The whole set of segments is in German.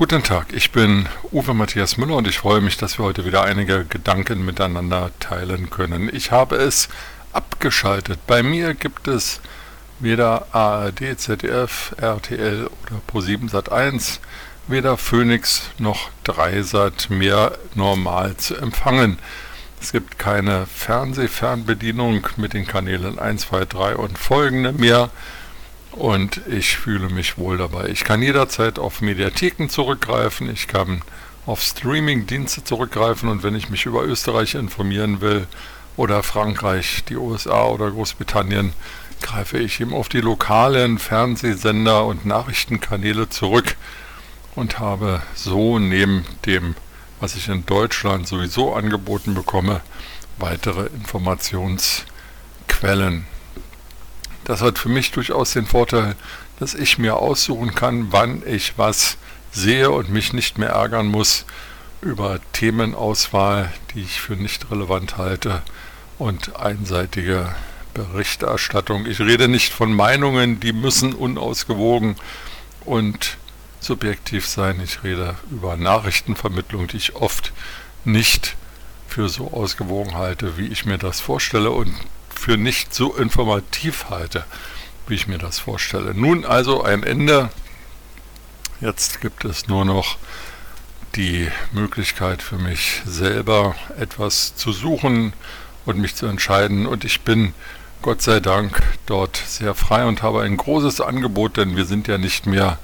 Guten Tag, ich bin Uwe Matthias Müller und ich freue mich, dass wir heute wieder einige Gedanken miteinander teilen können. Ich habe es abgeschaltet. Bei mir gibt es weder ARD, ZDF, RTL oder Pro7 Sat1, weder Phoenix noch Dreisat mehr normal zu empfangen. Es gibt keine Fernsehfernbedienung mit den Kanälen 1, 2, 3 und folgende mehr und ich fühle mich wohl dabei. Ich kann jederzeit auf Mediatheken zurückgreifen, ich kann auf Streaming-Dienste zurückgreifen und wenn ich mich über Österreich informieren will oder Frankreich, die USA oder Großbritannien, greife ich eben auf die lokalen Fernsehsender und Nachrichtenkanäle zurück und habe so neben dem, was ich in Deutschland sowieso angeboten bekomme, weitere Informationsquellen. Das hat für mich durchaus den Vorteil, dass ich mir aussuchen kann, wann ich was sehe und mich nicht mehr ärgern muss über Themenauswahl, die ich für nicht relevant halte und einseitige Berichterstattung. Ich rede nicht von Meinungen, die müssen unausgewogen und subjektiv sein. Ich rede über Nachrichtenvermittlung, die ich oft nicht für so ausgewogen halte, wie ich mir das vorstelle und für nicht so informativ halte, wie ich mir das vorstelle. Nun also ein Ende. Jetzt gibt es nur noch die Möglichkeit für mich selber etwas zu suchen und mich zu entscheiden. Und ich bin Gott sei Dank dort sehr frei und habe ein großes Angebot, denn wir sind ja nicht mehr,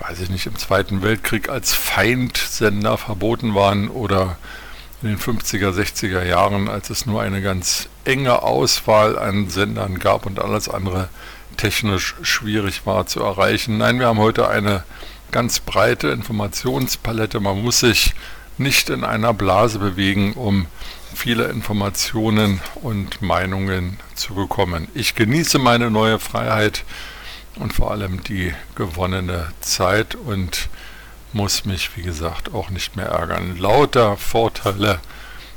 weiß ich nicht, im Zweiten Weltkrieg als Feindsender verboten waren oder in den 50er, 60er Jahren, als es nur eine ganz enge Auswahl an Sendern gab und alles andere technisch schwierig war zu erreichen. Nein, wir haben heute eine ganz breite Informationspalette. Man muss sich nicht in einer Blase bewegen, um viele Informationen und Meinungen zu bekommen. Ich genieße meine neue Freiheit und vor allem die gewonnene Zeit und muss mich, wie gesagt, auch nicht mehr ärgern. Lauter Vorteile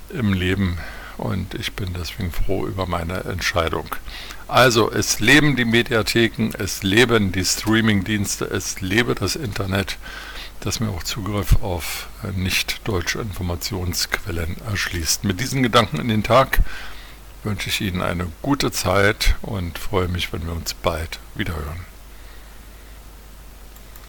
im Leben und ich bin deswegen froh über meine Entscheidung. Also, es leben die Mediatheken, es leben die Streamingdienste, es lebe das Internet, das mir auch Zugriff auf nicht deutsche Informationsquellen erschließt. Mit diesen Gedanken in den Tag wünsche ich Ihnen eine gute Zeit und freue mich, wenn wir uns bald wiederhören.